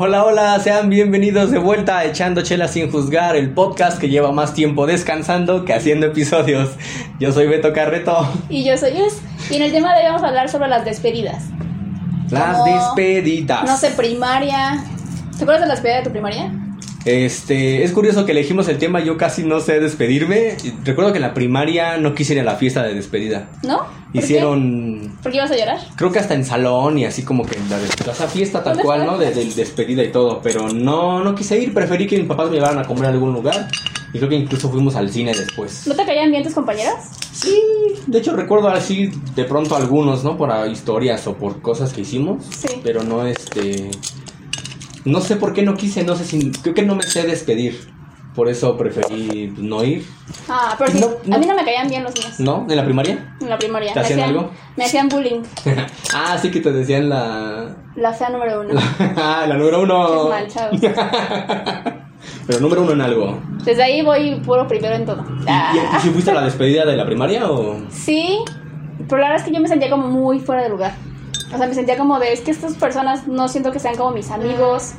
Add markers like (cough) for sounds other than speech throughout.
Hola, hola, sean bienvenidos de vuelta a Echando Chela sin juzgar, el podcast que lleva más tiempo descansando que haciendo episodios. Yo soy Beto Carreto. Y yo soy Luz. Y en el tema de hoy vamos a hablar sobre las despedidas. Las Como, despedidas. No sé, primaria. ¿Te acuerdas de la despedida de tu primaria? Este, es curioso que elegimos el tema, yo casi no sé despedirme. Recuerdo que en la primaria no quise ir a la fiesta de despedida. ¿No? ¿Por qué? Hicieron, ¿Por qué ibas a llorar? creo que hasta en salón y así como que en la o sea, fiesta tal ¿Dónde cual, ¿no? De, de despedida y todo, pero no, no quise ir, preferí que mis papás me llevaran a comer a algún lugar. Y creo que incluso fuimos al cine después. ¿No te caían bien tus compañeros? Sí, de hecho recuerdo así de pronto algunos, ¿no? Por historias o por cosas que hicimos. Sí. Pero no este. No sé por qué no quise, no sé si. Creo que no me sé despedir. Por eso preferí pues, no ir. Ah, pero sí. No, no. A mí no me caían bien los míos. ¿No? ¿En la primaria? En la primaria. ¿Te Me hacían algo? Me hacían bullying. (laughs) ah, sí que te decían la. La fea número uno. (laughs) ah, la número uno. Es mal, (laughs) pero número uno en algo. Desde ahí voy puro primero en todo. ¿Y, Ah. y si fuiste a la despedida de la primaria o.? Sí, pero la verdad es que yo me sentía como muy fuera de lugar. O sea, me sentía como de, es que estas personas no siento que sean como mis amigos.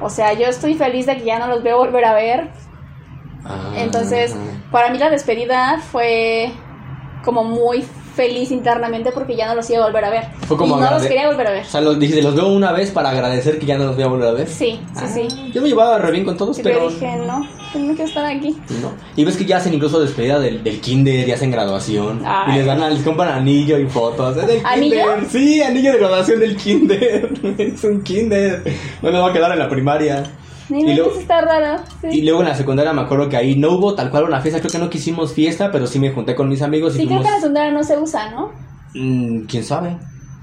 O sea, yo estoy feliz de que ya no los veo volver a ver. Ah, Entonces, para mí la despedida fue como muy feliz internamente porque ya no los iba a volver a ver. Fue como y no los quería volver a ver. O sea, los, dije, los veo una vez para agradecer que ya no los voy a volver a ver. Sí, sí, Ah, sí. Yo me llevaba re bien con todos, Y pero. yo dije, no, no quiero estar aquí. ¿no? Y ves que ya hacen incluso despedida del, del kinder, ya hacen graduación. Ay. Y les dan, les compran anillo y fotos. Es del ¿Anillo? kinder. Sí, anillo de graduación del kinder. (laughs) es un kinder. No me va a quedar en la primaria. Y luego- está raro. Sí, Y luego en la secundaria me acuerdo que ahí no hubo tal cual una fiesta. Creo que no quisimos fiesta, pero sí me junté con mis amigos y sí creo que en la secundaria no se usa, ¿no? Mm, ¿Quién sabe?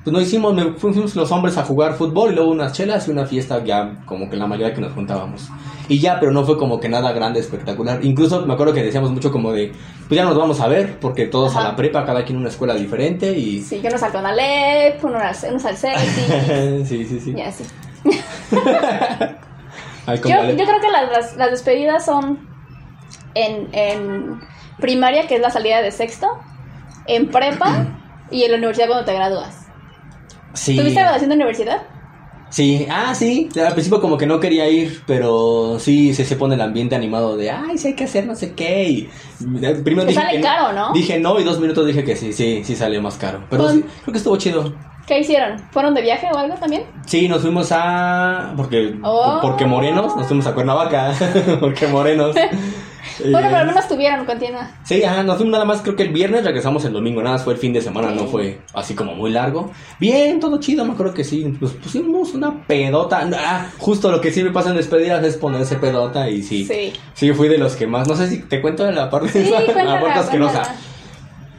Pues no hicimos, me- fuimos los hombres a jugar fútbol y luego unas chelas y una fiesta ya como que la mayoría que nos juntábamos. Y ya, pero no fue como que nada grande, espectacular. Incluso me acuerdo que decíamos mucho como de, pues ya nos vamos a ver, porque todos a la prepa, cada quien en una escuela diferente y... Sí, que uno saltó una LEP, uno, uno al CETI, (laughs) sí, sí, sí. y así. (laughs) Ay, con Yo, yo creo que las, las, las despedidas son en, en primaria, que es la salida de sexto, en prepa (clears throat) y en la universidad cuando te gradúas. sí. ¿Tuviste graduación de universidad? Sí, ah, sí. Al principio como que no quería ir, pero sí se, se pone el ambiente animado de, ay, sí hay que hacer no sé qué. Y primero dije sale que caro, ¿no? Dije no y dos minutos dije que sí, sí, sí salió más caro. Pero sí, creo que estuvo chido. ¿Qué hicieron? ¿Fueron de viaje o algo también? Sí, nos fuimos a... Porque, Oh. porque morenos, nos fuimos a Cuernavaca. (laughs) porque morenos. Bueno, pero al menos tuvieron, continúa. Sí, ajá, nos fuimos nada más, creo que el viernes regresamos el domingo, nada más fue el fin de semana, no fue así como muy largo. Bien, todo chido, me acuerdo que sí, nos pusimos una pedota. Ah, justo lo que sí me pasa en despedidas es ponerse pedota y sí. Sí. Sí, fui de los que más, no sé si te cuento de la parte, Sí, (laughs) esa, cuéntala, la parte asquerosa. cuéntala.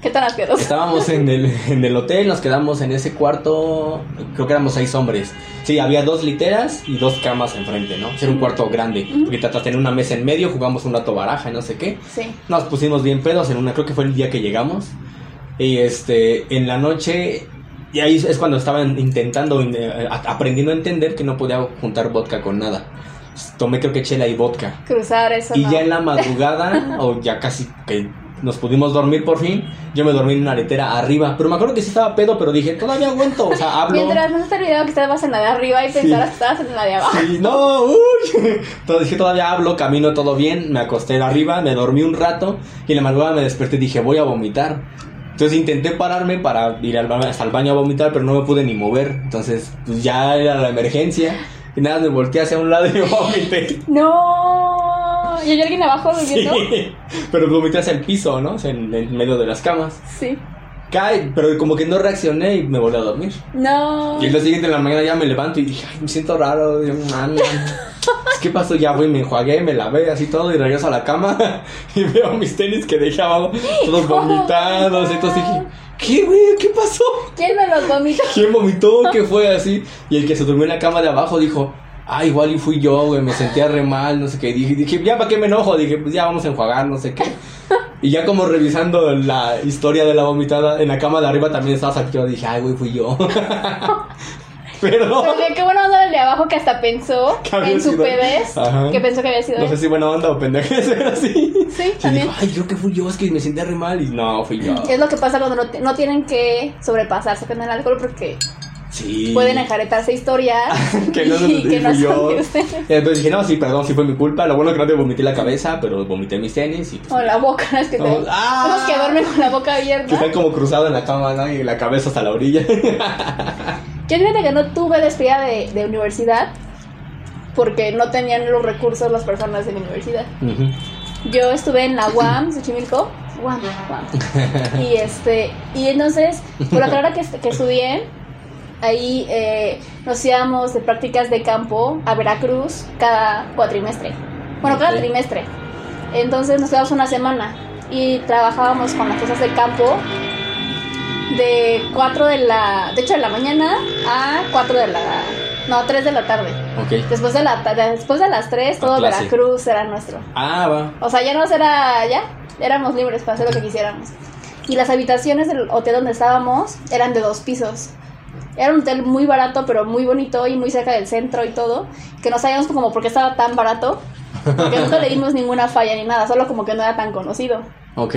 ¿Qué tan asqueroso? Estábamos en el, en el hotel, nos quedamos en ese cuarto, creo que éramos seis hombres. Sí, había dos literas y dos camas enfrente, ¿no? Era un cuarto grande, porque trata de tener una mesa en medio, jugamos un rato baraja y no sé qué. Sí. Nos pusimos bien pedos en una, creo que fue el día que llegamos. Y este, en la noche, y ahí es cuando estaban intentando, eh, aprendiendo a entender que no podía juntar vodka con nada. Tomé creo que chela y vodka. Cruzar eso. Y no. ya en la (laughs) madrugada, o ya casi que nos pudimos dormir por fin, yo me dormí en una letera arriba. Pero me acuerdo que sí estaba pedo, pero dije, todavía aguanto, o sea, hablo. Mientras no se te olvidaba que estabas en la de arriba y pensaras que estabas en la de abajo. Sí, no, uy. (laughs) Entonces dije, todavía hablo, camino todo bien, me acosté arriba, me dormí un rato y en la madrugada me desperté y dije, voy a vomitar. Entonces intenté pararme para ir al, ba- hasta el baño a vomitar, pero no me pude ni mover. Entonces, pues ya era la emergencia. Y nada, me volteé hacia un lado y (laughs) vomité. No. ¿Y hay alguien abajo durmiendo? Sí, (laughs) pero vomité hacia el piso, ¿no? O sea, en, en medio de las camas. Sí. Cae, pero como que no reaccioné y me volví a dormir. No. Y el día siguiente en la mañana ya me levanto y dije, ay, me siento raro. Yo, "Man, ¿Qué pasó? Ya, güey, me enjuagué, me lavé así todo y regreso a la cama (laughs) y veo mis tenis que dejé abajo, todos (laughs) vomitados. Entonces dije, ¿qué, güey? ¿Qué pasó? ¿Quién me los vomita? ¿Quién vomitó? ¿Qué fue así? Y el que se durmió en la cama de abajo dijo, ah, igual y fui yo, güey, me sentía re mal, no sé qué. Dije, dije, ya, ¿para qué me enojo? Dije, pues ya vamos a enjuagar, no sé qué. (laughs) Y ya como revisando la historia de la vomitada, en la cama de arriba también estaba saqueado. Dije, ay, güey, fui yo. (laughs) Pero qué, qué buena onda el de abajo que hasta pensó (laughs) en su. Ajá. Que pensó que había sido No sé si buena onda o pendeja ser así. Sí, Y también. dijo, ay, creo que fui yo, es que me sentía re mal. Y no, fui yo. Es lo que pasa cuando no, no tienen que sobrepasarse con el alcohol porque Sí. pueden enjaretarse historias (laughs) que no, y que no yo. (laughs) entonces dije, no, sí, perdón, sí fue mi culpa. Lo bueno que no te vomité la cabeza, pero vomité mis tenis y pues, O la boca, es que te, No, ¡ah! tenemos que duermen con la boca que abierta. están como cruzados en la cama, ¿no? Y la cabeza hasta la orilla. (laughs) Yo fíjate que no tuve despedida de, de universidad porque no tenían los recursos las personas de mi universidad. Yo estuve en la UAM, Xochimilco. UAM, UAM. Y este, y entonces, por la carrera que, que estudié, ahí eh, nos íbamos de prácticas de campo a Veracruz cada cuatrimestre. Bueno, cada trimestre. Entonces nos quedamos una semana y trabajábamos con las cosas de campo de 4 de la, de hecho de la mañana a 4 de la, no, 3 de la tarde. Ok. Después de, la, después de las 3, todo. Veracruz era nuestro. Ah, va. O sea, ya no era, ya, éramos libres para hacer lo que quisiéramos. Y las habitaciones del hotel donde estábamos eran de dos pisos. Era un hotel muy barato, pero muy bonito y muy cerca del centro y todo. Que no sabíamos como por qué estaba tan barato. Porque nunca le dimos ninguna falla ni nada, solo como que no era tan conocido. Ok.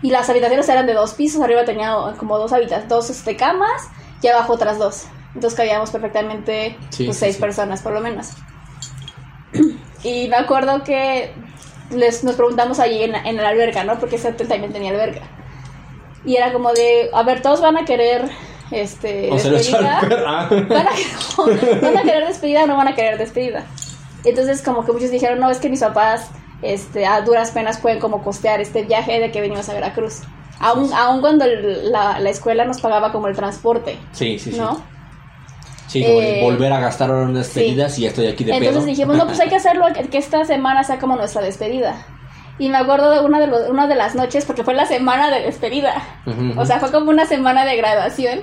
Y las habitaciones eran de dos pisos, arriba tenía como dos habitaciones, dos este, camas y abajo otras dos. Entonces cabíamos perfectamente Sí, pues, sí, seis sí. personas por lo menos. (clears throat) Y me acuerdo que les, nos preguntamos allí en, en la alberca, ¿no? Porque ese hotel también tenía alberca. Y era como de, a ver, todos van a querer este, O despedida. ¿Van a, ¿Van a querer despedida o no van a querer despedida? Entonces como que muchos dijeron, no, es que mis papás este, a duras penas pueden como costear este viaje de que venimos a Veracruz. Aún, aún cuando el- la, la escuela nos pagaba como el transporte, Sí, sí, sí. ¿no? Sí, Eh, volver a gastar ahora en despedidas y ya estoy aquí de Entonces pedo. dijimos, no, pues hay que (laughs) hacerlo, que esta semana sea como nuestra despedida. Y me acuerdo de una de, los- una de las noches, porque fue la semana de despedida. O sea, fue como una semana de graduación.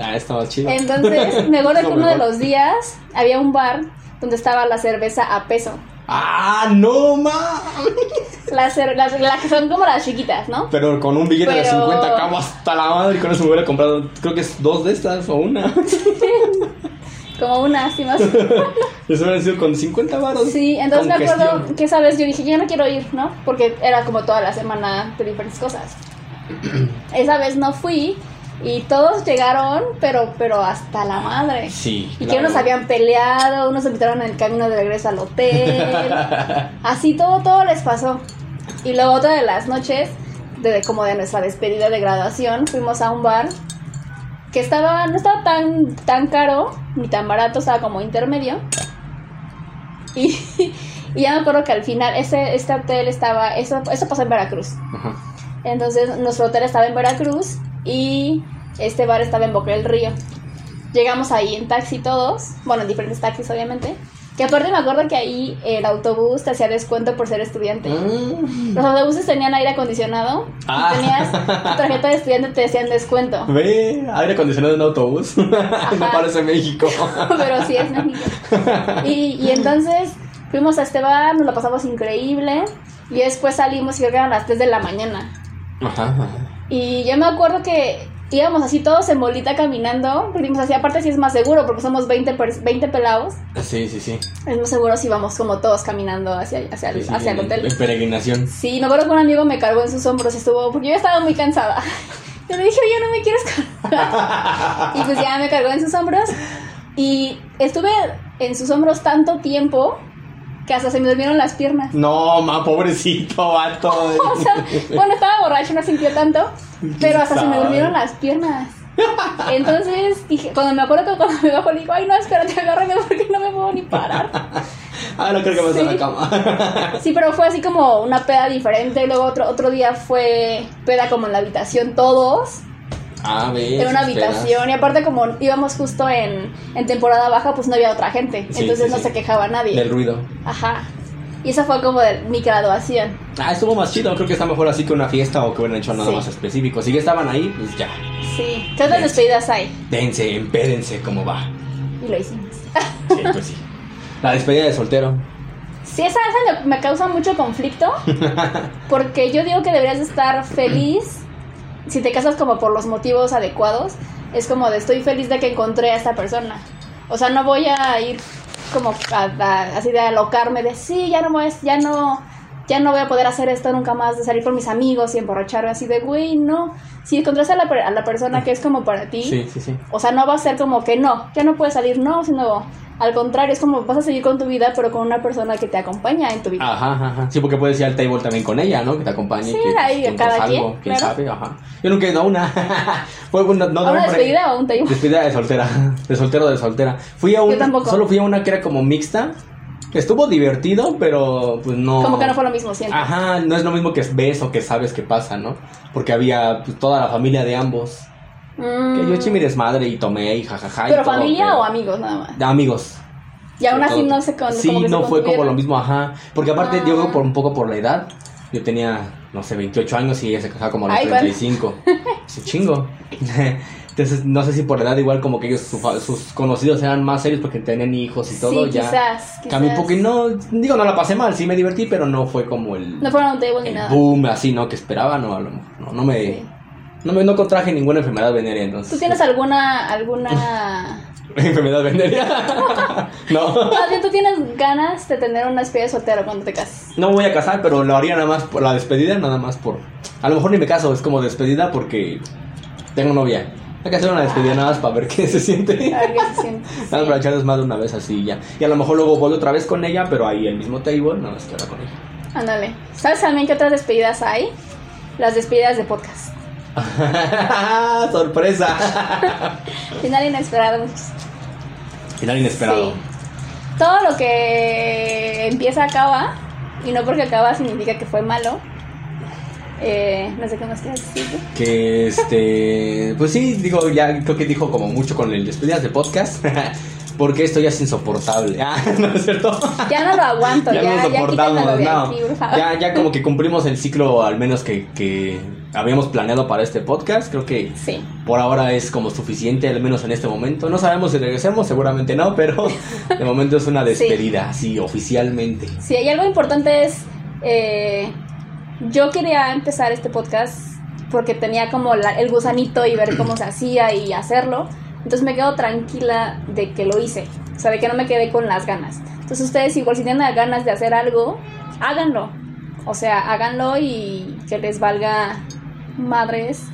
Ah, estaba chido. Entonces, (laughs) me acuerdo que uno de los días había un bar donde estaba la cerveza a peso. ¡Ah, no, ma! Las, cer- las, las que son como las chiquitas, ¿no? Pero con un billete de Pero- 50 acabo hasta la madre con eso me hubiera comprado, creo que es dos de estas o una. (laughs) Como una, así más. (laughs) Eso hubiera sido con 50 baros. Sí, entonces me acuerdo gestión. que esa vez yo dije, yo no quiero ir, ¿no? Porque era como toda la semana de diferentes cosas. (clears throat) esa vez no fui y todos llegaron, pero, pero hasta la madre. Sí. Y que claro. unos habían peleado, unos se invitaron en el camino de regreso al hotel. (laughs) Así todo, todo les pasó. Y luego otra de las noches, de, como de nuestra despedida de graduación, fuimos a un bar que estaba, no estaba tan, tan caro, ni tan barato, estaba como intermedio. Y, (laughs) y ya me acuerdo que al final, ese, este hotel estaba, eso, eso pasó en Veracruz. Ajá. Entonces nuestro hotel estaba en Veracruz y este bar estaba en Boca del Río. Llegamos ahí en taxi todos, bueno, en diferentes taxis obviamente. Que aparte me acuerdo que ahí el autobús te hacía descuento por ser estudiante. Mm. Los autobuses tenían aire acondicionado. y Ah. Tenías tu tarjeta de estudiante te decían descuento. Ve, aire acondicionado en autobús. (laughs) no parece México. (laughs) Pero sí es México. Y, y entonces fuimos a este bar, nos lo pasamos increíble. Y después salimos y creo que eran las 3 de la mañana. Ajá. Y yo me acuerdo que íbamos así todos en bolita caminando. Porque dijimos así, aparte sí es más seguro porque somos 20, pers- 20 pelados. Sí, sí, sí. Es más seguro si vamos como todos caminando hacia, hacia, el, Sí, sí, hacia el en- hotel. En peregrinación. Sí, me acuerdo que un amigo me cargó en sus hombros y estuvo, porque yo estaba muy cansada. (laughs) Yo le dije, oye, no me quieres cargar. (laughs) y pues ya me cargó en sus hombros. Y estuve en sus hombros tanto tiempo que hasta se me durmieron las piernas. No, ma, pobrecito, vato. (laughs) O sea, bueno, estaba borracho, no sintió tanto, pero hasta se me durmieron las piernas. Entonces dije, cuando me acuerdo cuando me bajo le digo, ay no, espérate, agárrame porque no me puedo ni parar. (laughs) Ah, no creo que me Sí. en la cama. (laughs) Sí, pero fue así como una peda diferente. Luego otro, otro día fue peda como en la habitación todos. Ah, ves. En una esperas. habitación. Y aparte como íbamos justo en, en temporada baja, pues no había otra gente. Sí, Entonces sí, no sí. se quejaba nadie. Del ruido. Ajá. Y esa fue como de mi graduación. Ah, estuvo más chido. Creo que está mejor así que una fiesta o que hubieran hecho nada Sí. más específico. Si ya estaban ahí, pues ya. Sí. ¿Qué otras despedidas hay? Dense, empédense, cómo va. Y lo hicimos. Sí, pues sí. La despedida de soltero. Sí, esa, esa me- causa mucho conflicto. (laughs) Porque yo digo que deberías de estar feliz si te casas como por los motivos adecuados. Es como de estoy feliz de que encontré a esta persona. O sea, no voy a ir como a- a- así de alocarme de sí, ya no, me- ya no, ya no voy a poder hacer esto nunca más, de salir con mis amigos y emborracharme así de, güey, no. Si encontraste a la, a la persona que es como para ti, Sí, sí, sí. o sea, no va a ser como que no, ya no puedes salir, no, sino al contrario, es como vas a seguir con tu vida, pero con una persona que te acompaña en tu vida. Ajá, ajá. Sí, porque puedes ir al table también con ella, ¿no? Que te acompañe. Sí, que, ahí, juntos cada algo, quien, claro. sabe, ajá. Yo nunca he ido a una. (laughs) Fue una, no, ¿A no, una despedida o un table? Despedida de soltera. (laughs) De soltero o de soltera. Fui a una. tampoco. Solo fui a una que era como mixta. Estuvo divertido, pero pues no. Como que no fue lo mismo siempre. Ajá, no es lo mismo que ves o que sabes que pasa, ¿no? Porque había pues, toda la familia de ambos. Mm, Que yo eché mi desmadre y tomé y jajaja. y ¿Pero todo, familia pero- o amigos nada más? De amigos. Y aún así no se con, Sí, como que se no fue como lo mismo, ajá. Porque aparte, Ah. yo creo por un poco por la edad. Yo tenía, no sé, 28 años y ella se casaba como a los Ay, bueno. 35. Es un chingo. (laughs) Entonces, no sé si por la edad, igual como que ellos, su sus conocidos eran más serios porque tenían hijos y todo, sí, ya. quizás, Cambié un quizás. poco y no, digo, no la pasé mal, sí me divertí, pero no fue como el, No fueron a un table ni nada. boom así, ¿no? Que esperaba, no, a lo mejor. No, no me, Sí. No me, no contraje ninguna enfermedad venérea, entonces. ¿Tú tienes alguna, alguna... (laughs) enfermedad venérea? (laughs) no. Más bien, ¿tú tienes ganas de tener una despedida de soltero cuando te cases? No me voy a casar, pero lo haría nada más por la despedida, nada más por. A lo mejor ni me caso, es como despedida porque tengo novia. Hay que hacer una despedida nada más para ver qué se siente. A ver qué se siente. (laughs) Nada más para más de una vez así ya. Y a lo mejor luego voy otra vez con ella, pero ahí el mismo table, nada más que ahora con ella. Ándale. ¿Sabes también qué otras despedidas hay? Las despedidas de podcast. (laughs) ¡Sorpresa! (laughs) Final inesperado. Final inesperado. Sí. Todo lo que empieza acaba, y no porque acaba significa que fue malo. Eh, no sé qué más quieres decir. Que este. Pues sí, digo, ya creo que dijo como mucho con el despedidas de podcast. (laughs) Porque esto ya es insoportable. Ah, (laughs) no es cierto. Ya no lo aguanto, ya, ya, no soportamos, no. aquí. Ya, ya como que cumplimos el ciclo, al menos que, que habíamos planeado para este podcast. Creo que Sí. por ahora es como suficiente, al menos en este momento. No sabemos si regresemos, seguramente no, pero de momento es una despedida, así, oficialmente. Sí, y algo importante es, eh, yo quería empezar este podcast porque tenía como la- el gusanito y ver cómo se hacía y hacerlo. Entonces me quedo tranquila de que lo hice, o sea, de que no me quedé con las ganas. Entonces ustedes igual si tienen ganas de hacer algo, háganlo. O sea, háganlo y que les valga madres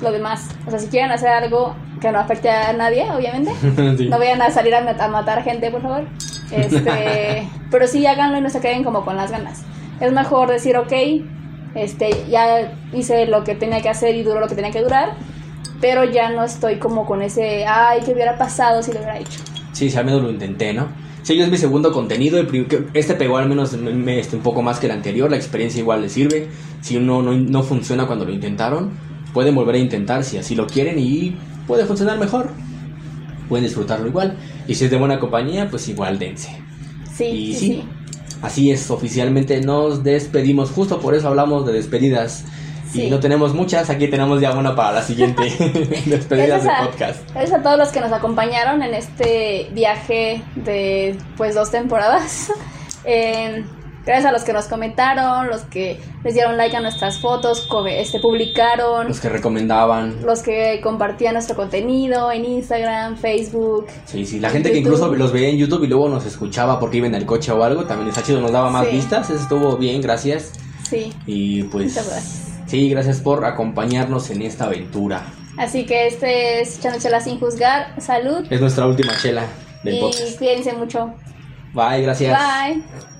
lo demás. O sea, si quieren hacer algo que no afecte a nadie, obviamente, (laughs) Sí. no vayan a salir a, mat- a matar gente, por favor. Este, (laughs) pero sí háganlo y no se queden como con las ganas. Es mejor decir, ok, este, ya hice lo que tenía que hacer y duró lo que tenía que durar, pero ya no estoy como con ese, ay, ¿qué hubiera pasado si lo hubiera hecho? Sí, sí, al menos lo intenté, ¿no? Sí, yo es mi segundo contenido. Este pegó al menos me- me- este, un poco más que el anterior. La experiencia igual le sirve. Si uno no, no funciona cuando lo intentaron, pueden volver a intentar si así lo quieren y puede funcionar mejor. Pueden disfrutarlo igual. Y si es de buena compañía, pues igual dense. Sí, Y sí, sí, sí. así es, oficialmente nos despedimos. Justo por eso hablamos de despedidas. Sí. Y no tenemos muchas, aquí tenemos ya una para la siguiente (laughs) (laughs) despedidas de podcast. Gracias a todos los que nos acompañaron en este viaje de pues dos temporadas. (laughs) Eh, gracias a los que nos comentaron, los que les dieron like a nuestras fotos, este, publicaron, Los que recomendaban. los que compartían nuestro contenido en Instagram, Facebook. Sí, sí, la gente que incluso los veía en YouTube y luego nos escuchaba porque iba en el coche o algo, también está chido, nos daba más Sí. vistas, eso estuvo bien, gracias. Sí, Y pues Muchas gracias. Sí, gracias por acompañarnos en esta aventura. así que este es Echando Chela sin juzgar. Salud Es nuestra última chela del y podcast. cuídense mucho. Bye, gracias. Bye.